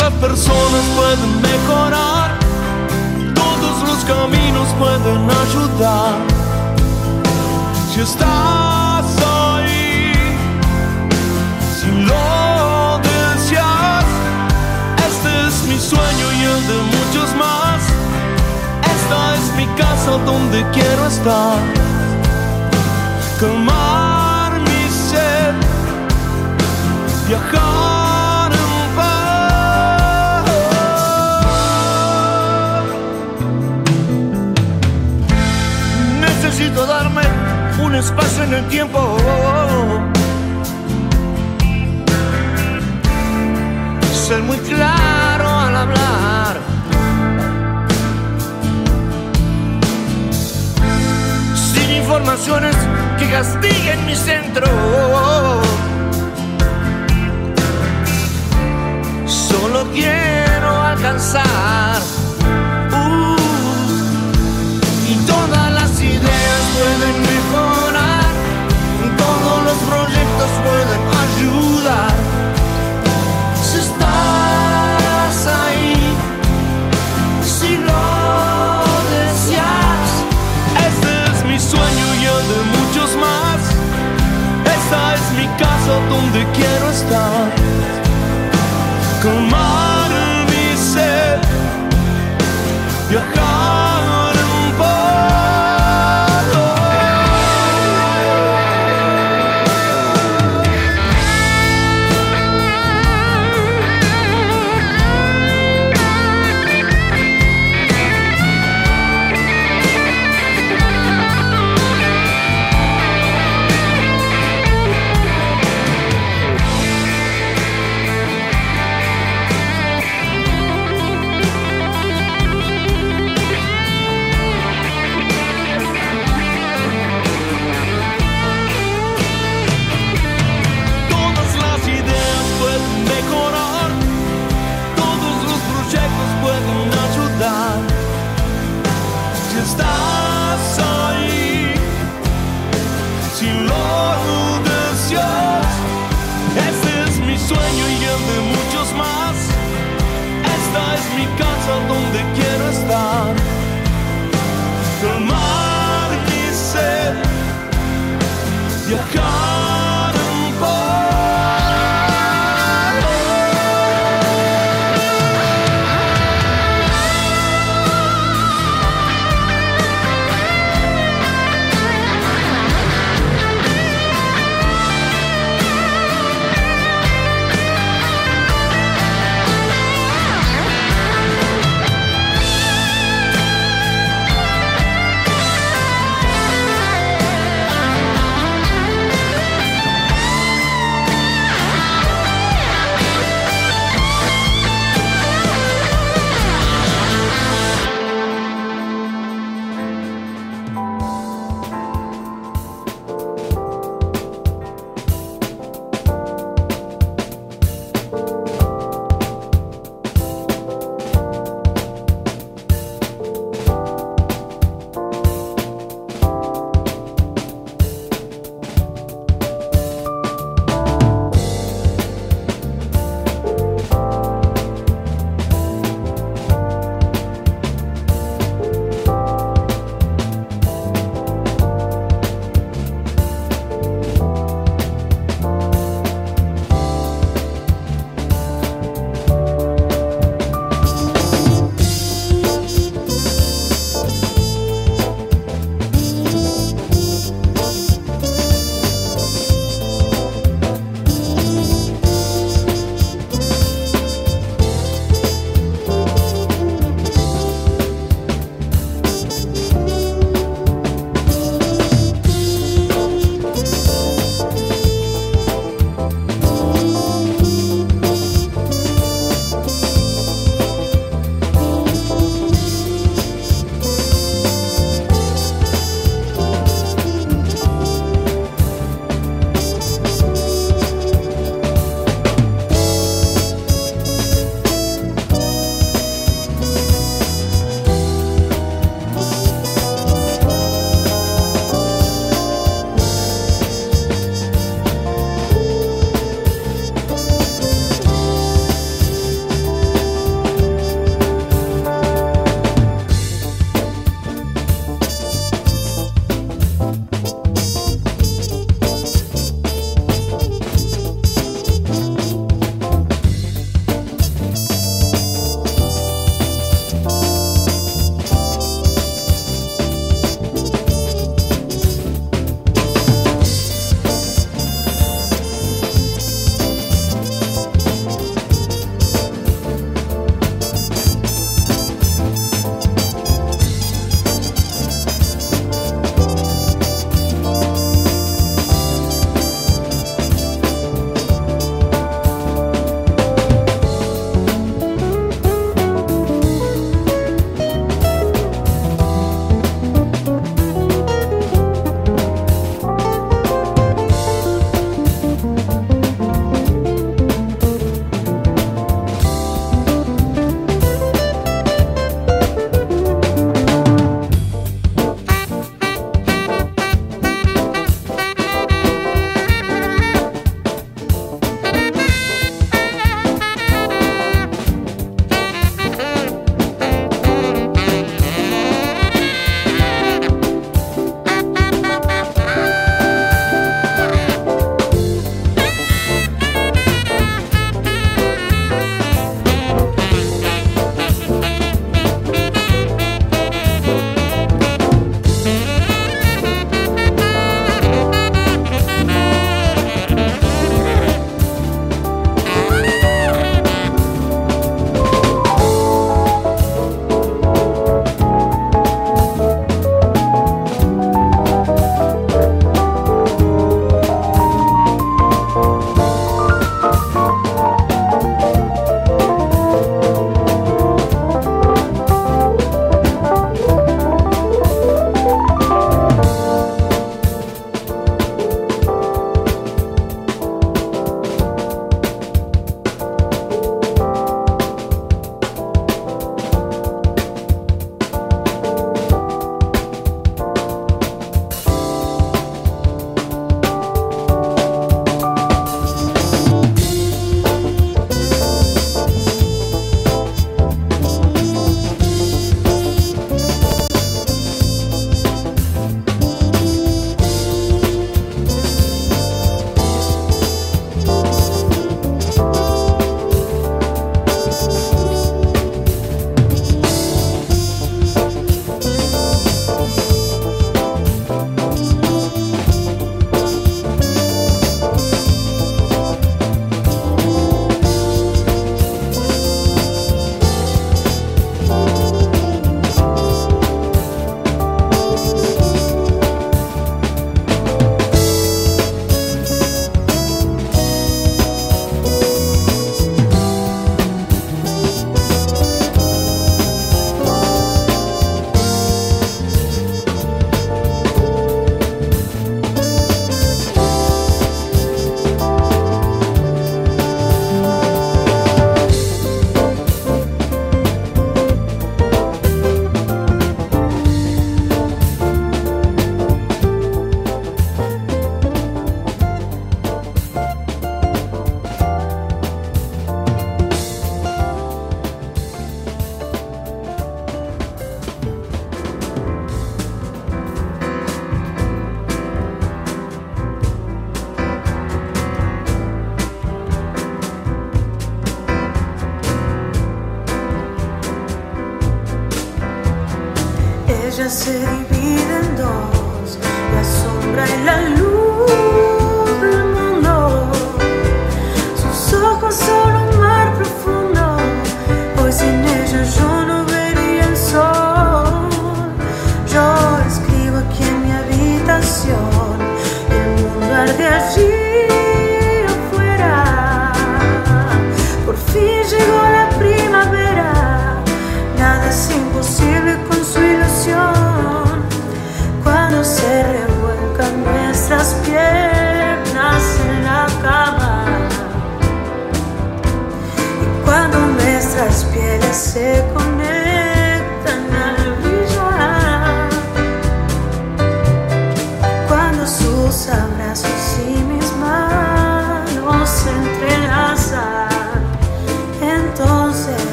Las personas pueden mejorar, todos los caminos pueden ayudar. Si estás ahí, si lo deseas, este es mi sueño y el de muchos más. Esta es mi casa donde quiero estar. Calmar mi sed, viajar un espacio en el tiempo. Ser muy claro al hablar. Sin informaciones que castiguen mi centro. Solo quiero alcanzar. Uh, y todas las ideas pueden mejorar, donde quiero estar.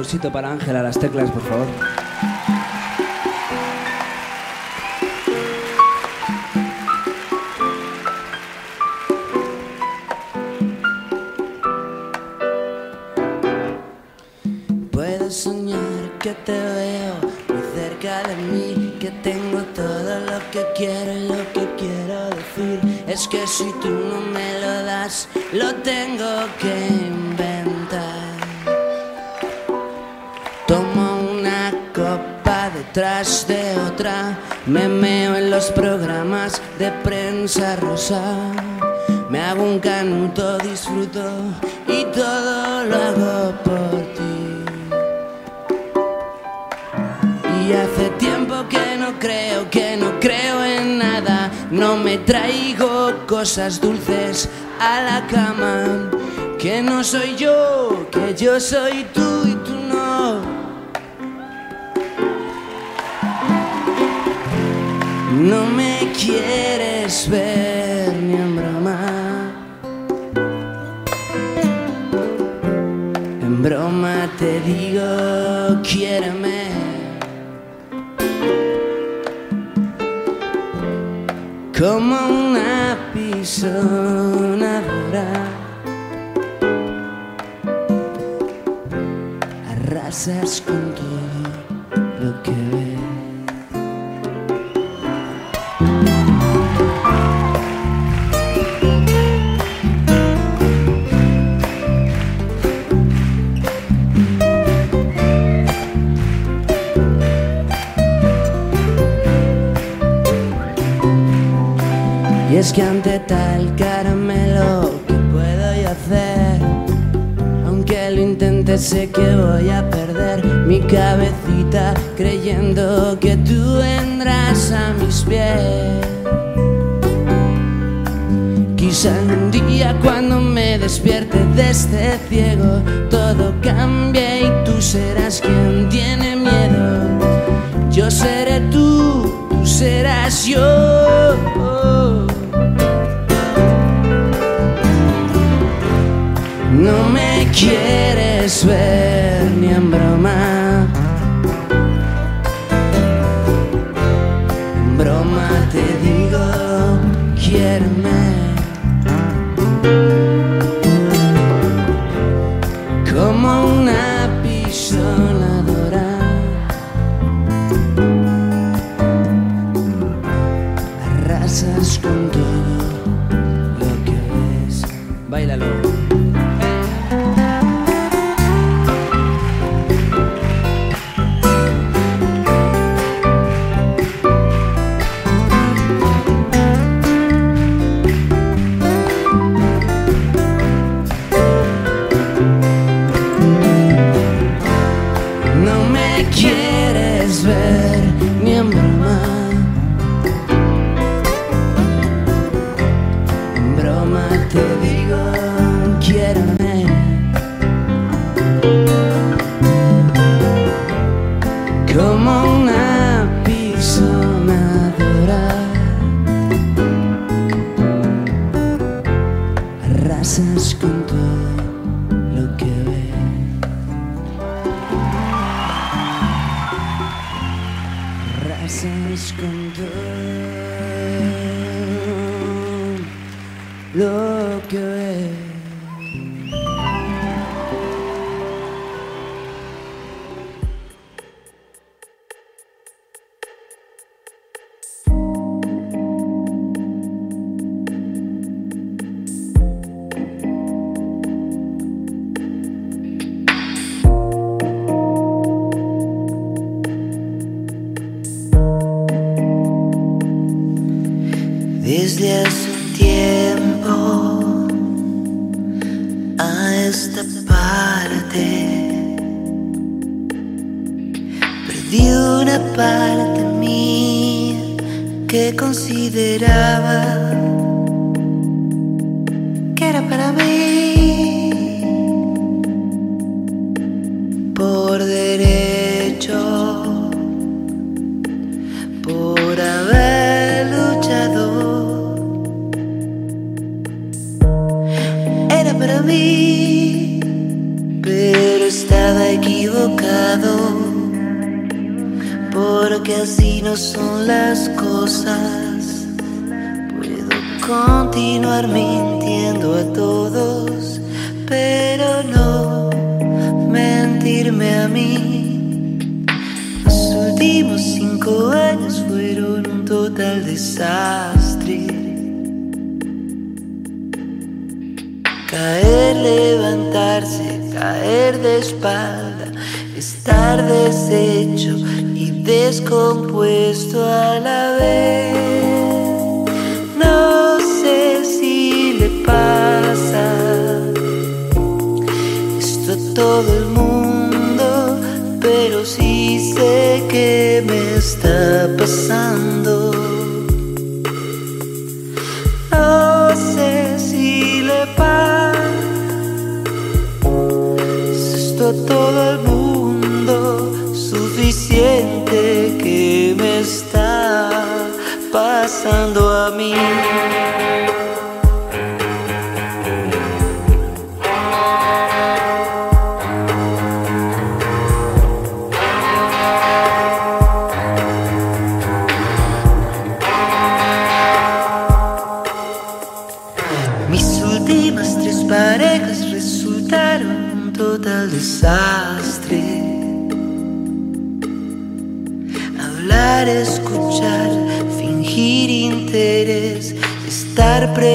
Aplausito para Ángela, las teclas, por favor. Programas de prensa rosa. Me hago un canuto, disfruto y todo lo hago por ti. Y hace tiempo que no creo, que no creo en nada. No me traigo cosas dulces a la cama. Que no soy yo, que yo soy tú Broma te digo, quiéreme. Como una pisonadora. Arrasas con todo es que ante tal caramelo, ¿qué puedo yo hacer? Aunque lo intente, sé que voy a perder mi cabecita creyendo que tú vendrás a mis pies. Quizá un día cuando me despierte de este ciego, todo cambie y tú serás quien tiene miedo. Yo seré tú, tú serás yo. Quieres ver ni en. Puedo continuar mintiendo a todos, pero no mentirme a mí. Los últimos cinco años fueron un total desastre. Caer, levantarse, caer de espalda, estar deshecho descompuesto a la vez. No sé si le pasa esto a todo el mundo, pero sí sé que me está que me está pasando a mí.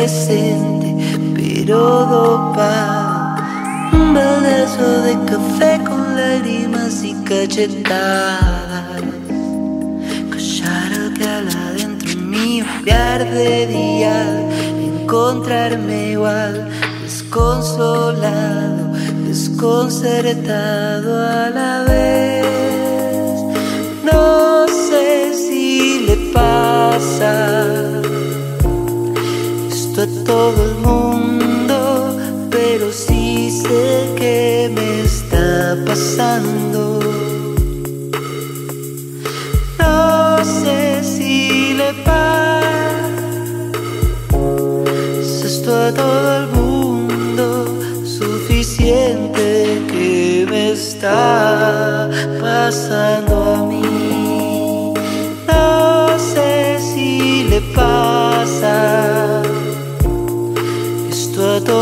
Presente, pero dopado. Un baldazo de café con lágrimas y cachetadas. Callar al que habla dentro mío, cambiar de día, encontrarme igual, desconsolado, desconcertado a la vez. No sé si le pasa todo el mundo, pero sí sé que me está pasando. No sé si le esto a todo el mundo, suficiente que me está pasando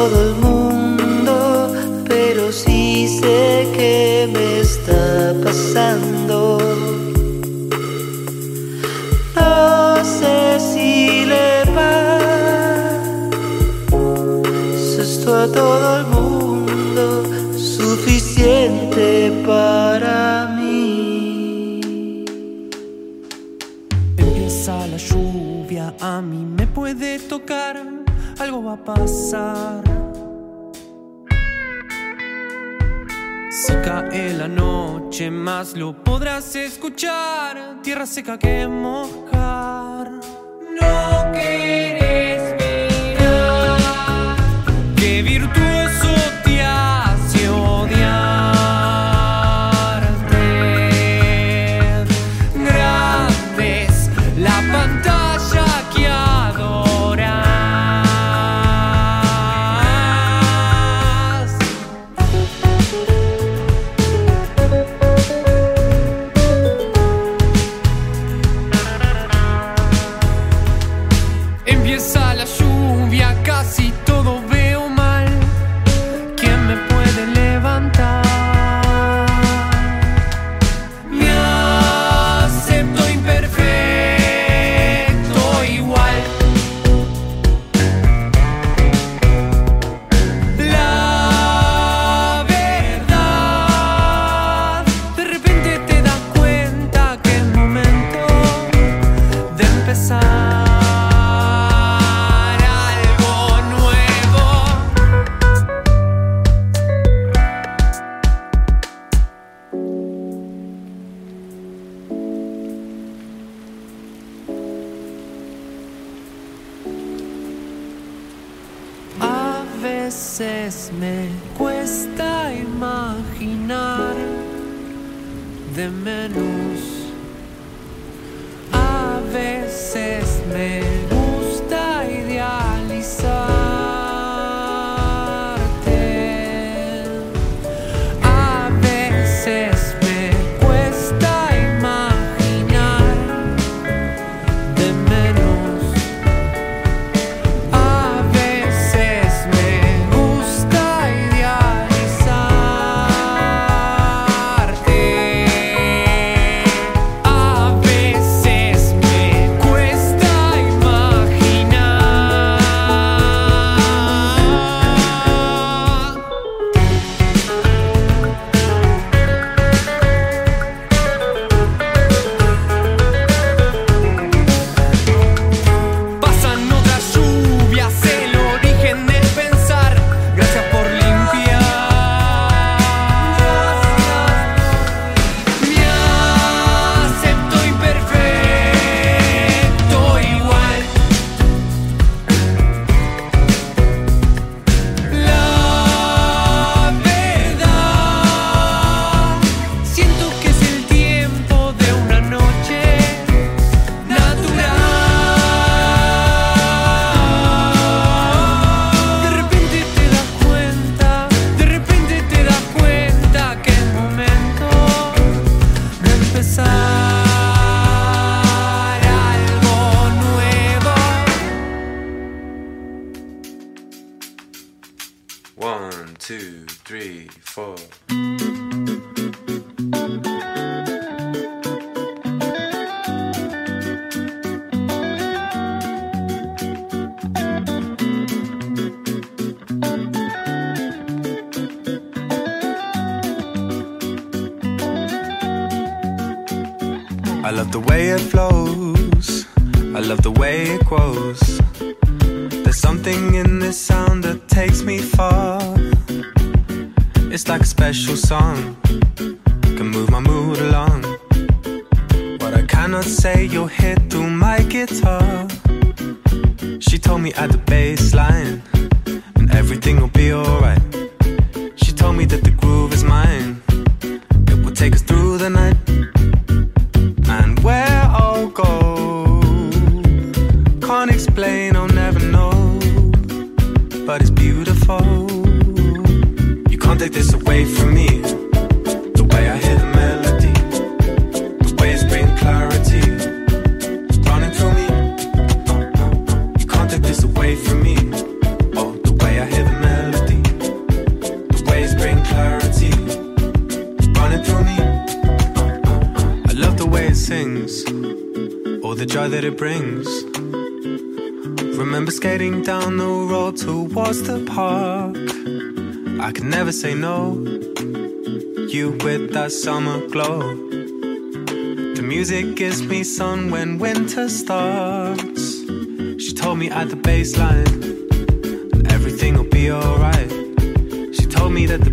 todo el mundo, pero sí sé que me está pasando. No sé si le pasa esto a todo el mundo, suficiente para mí. Empieza la lluvia, a mí me puede tocar, algo va a pasar. Más lo podrás escuchar. Tierra seca que. Remember skating down the road towards the park. I could never say no. You with that summer glow. The music gives me sun when winter starts. She told me at the baseline, everything'll be alright. She told me that the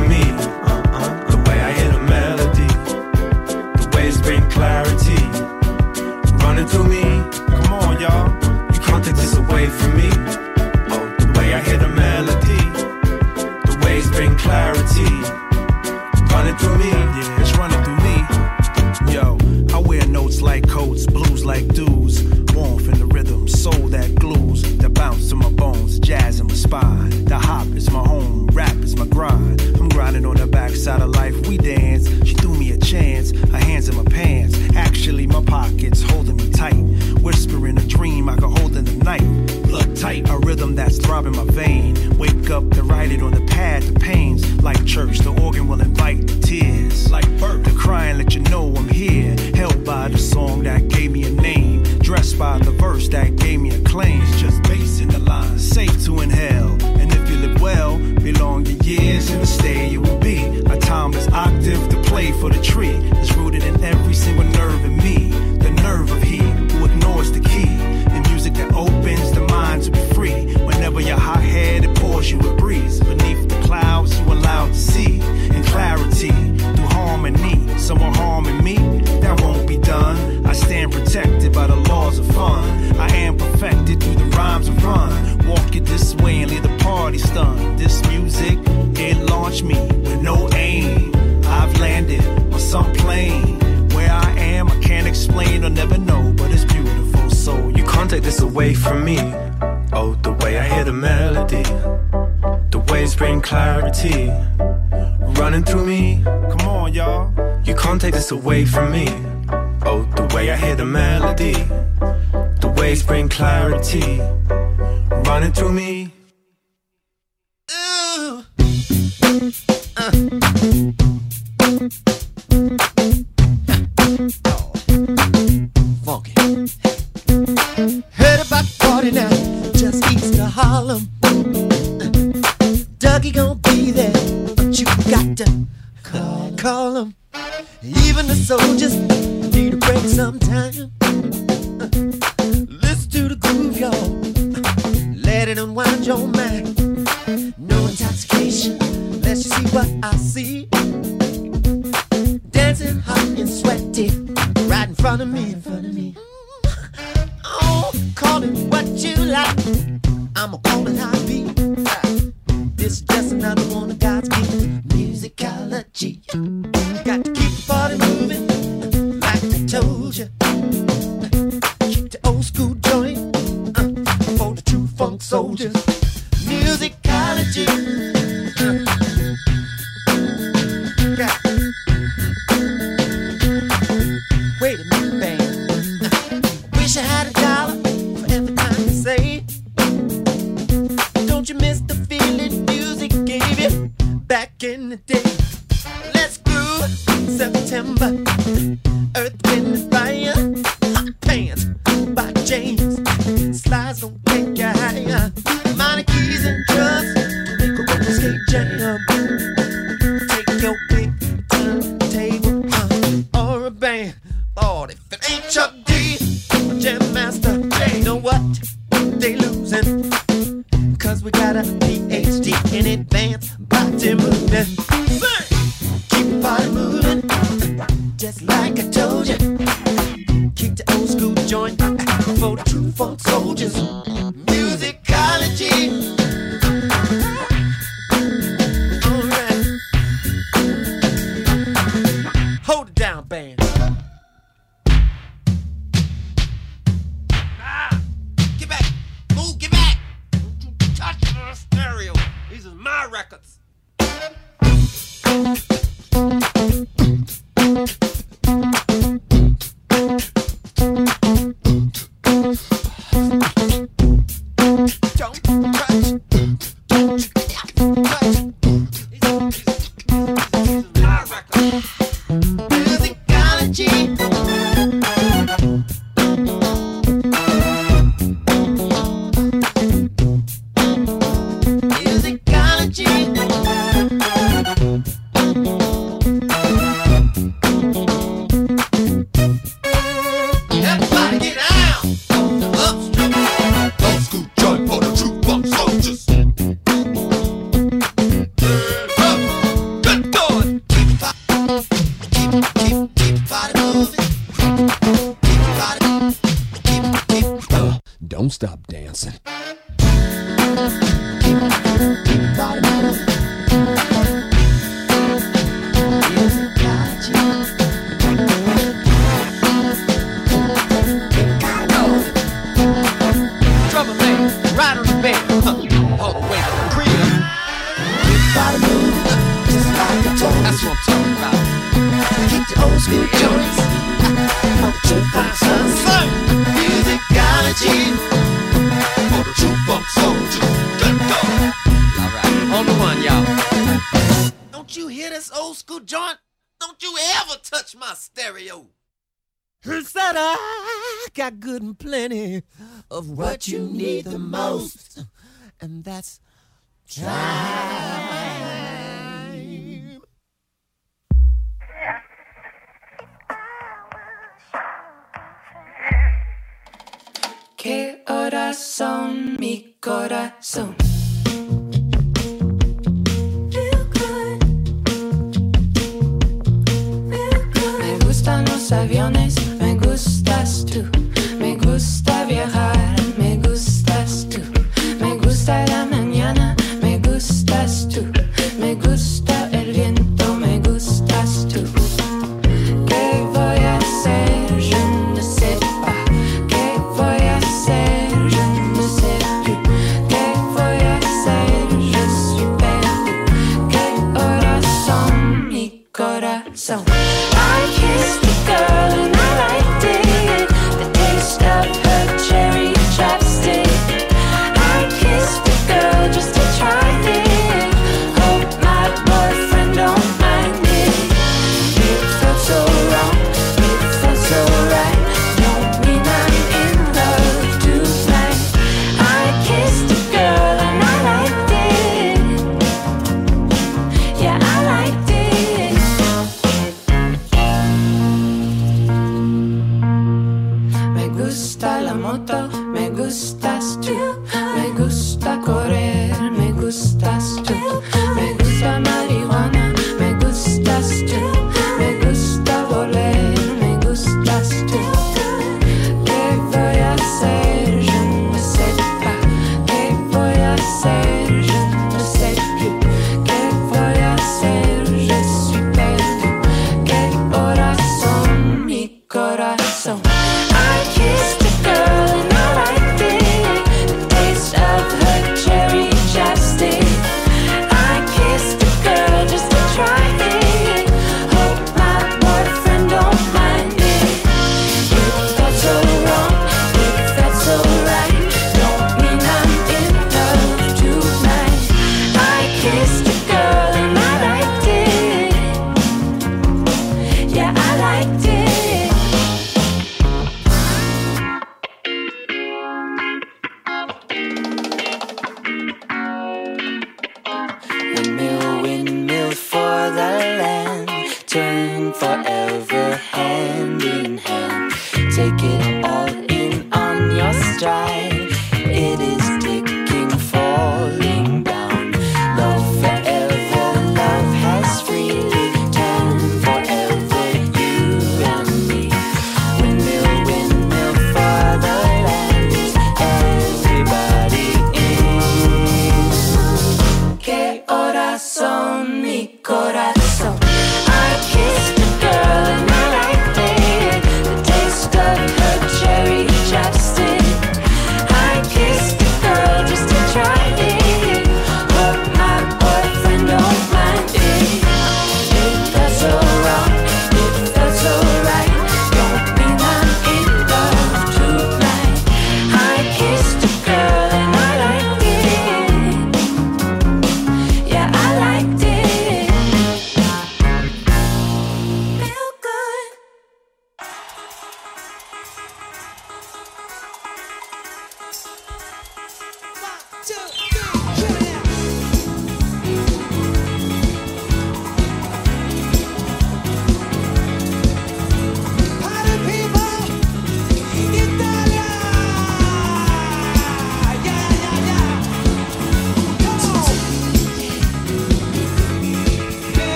Musicology.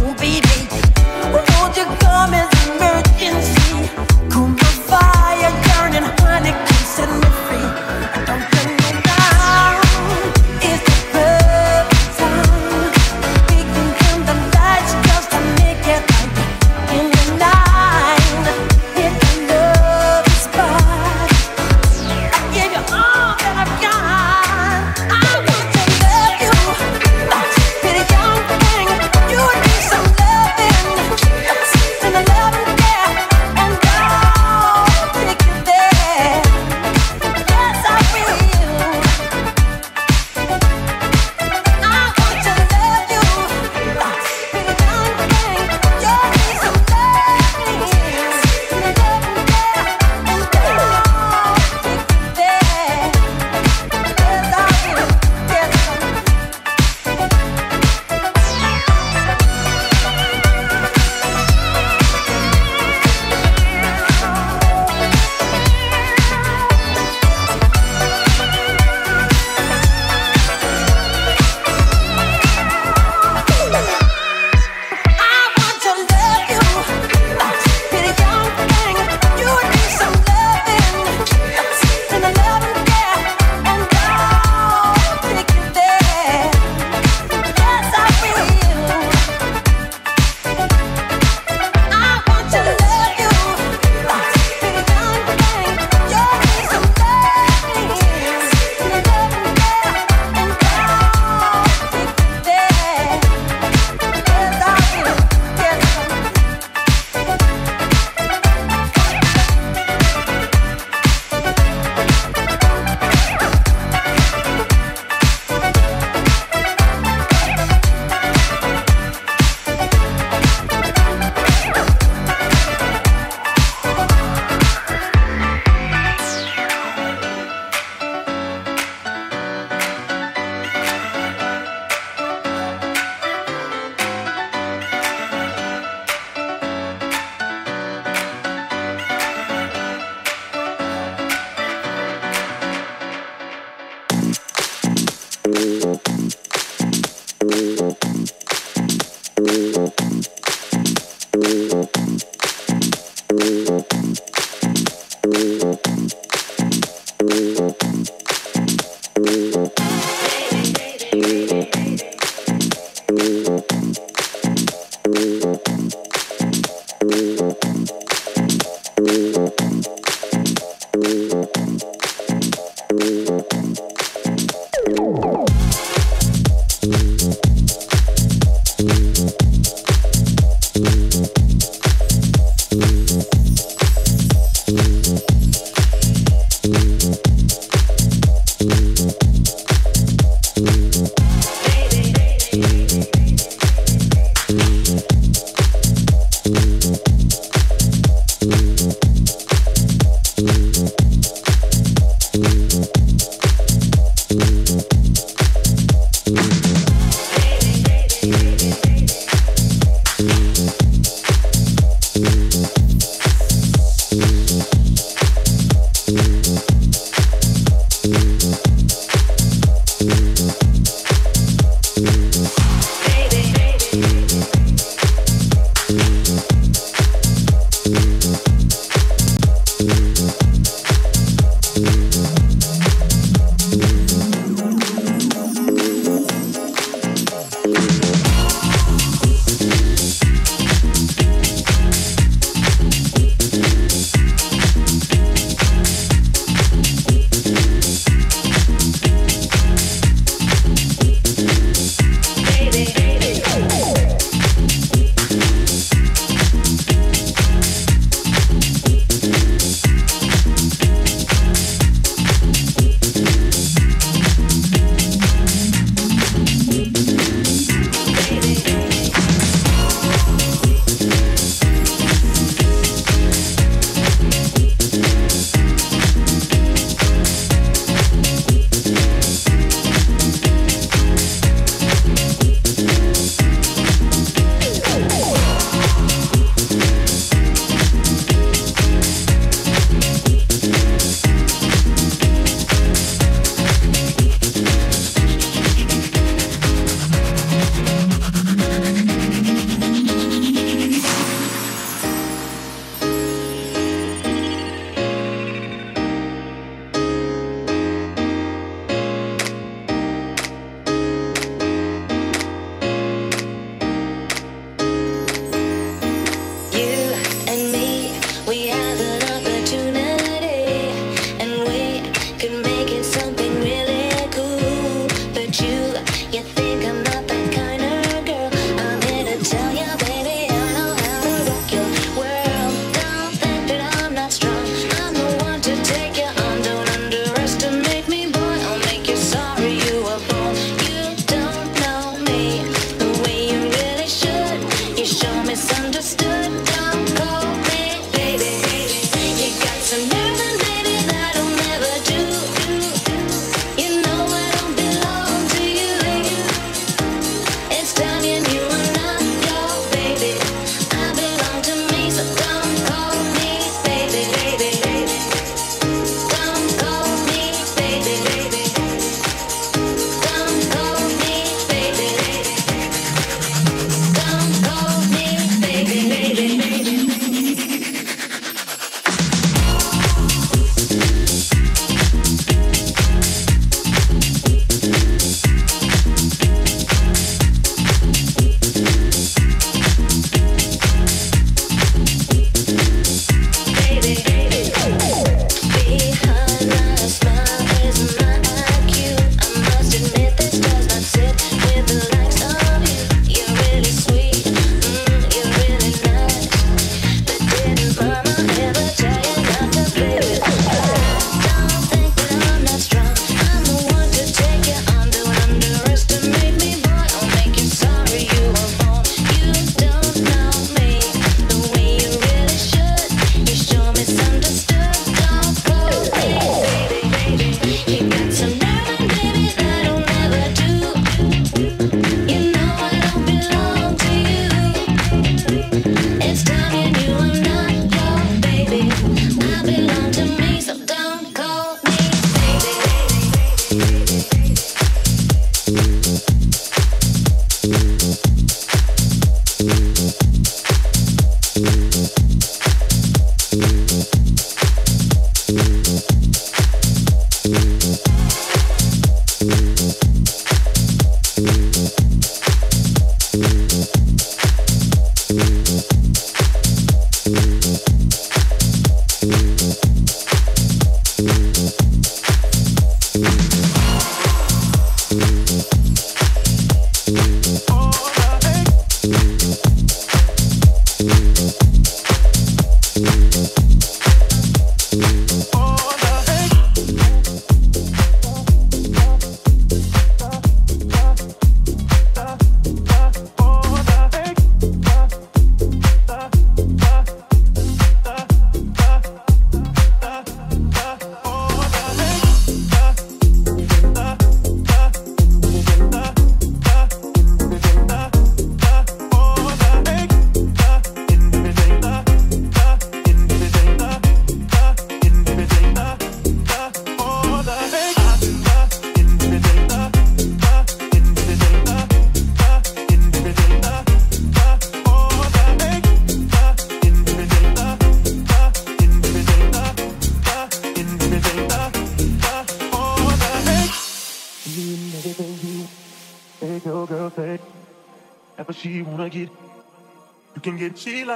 won't be late.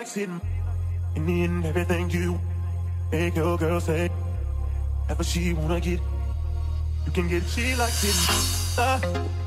likes it. And in everything you make your girl say, ever she wanna get, you can get. She likes it. Uh.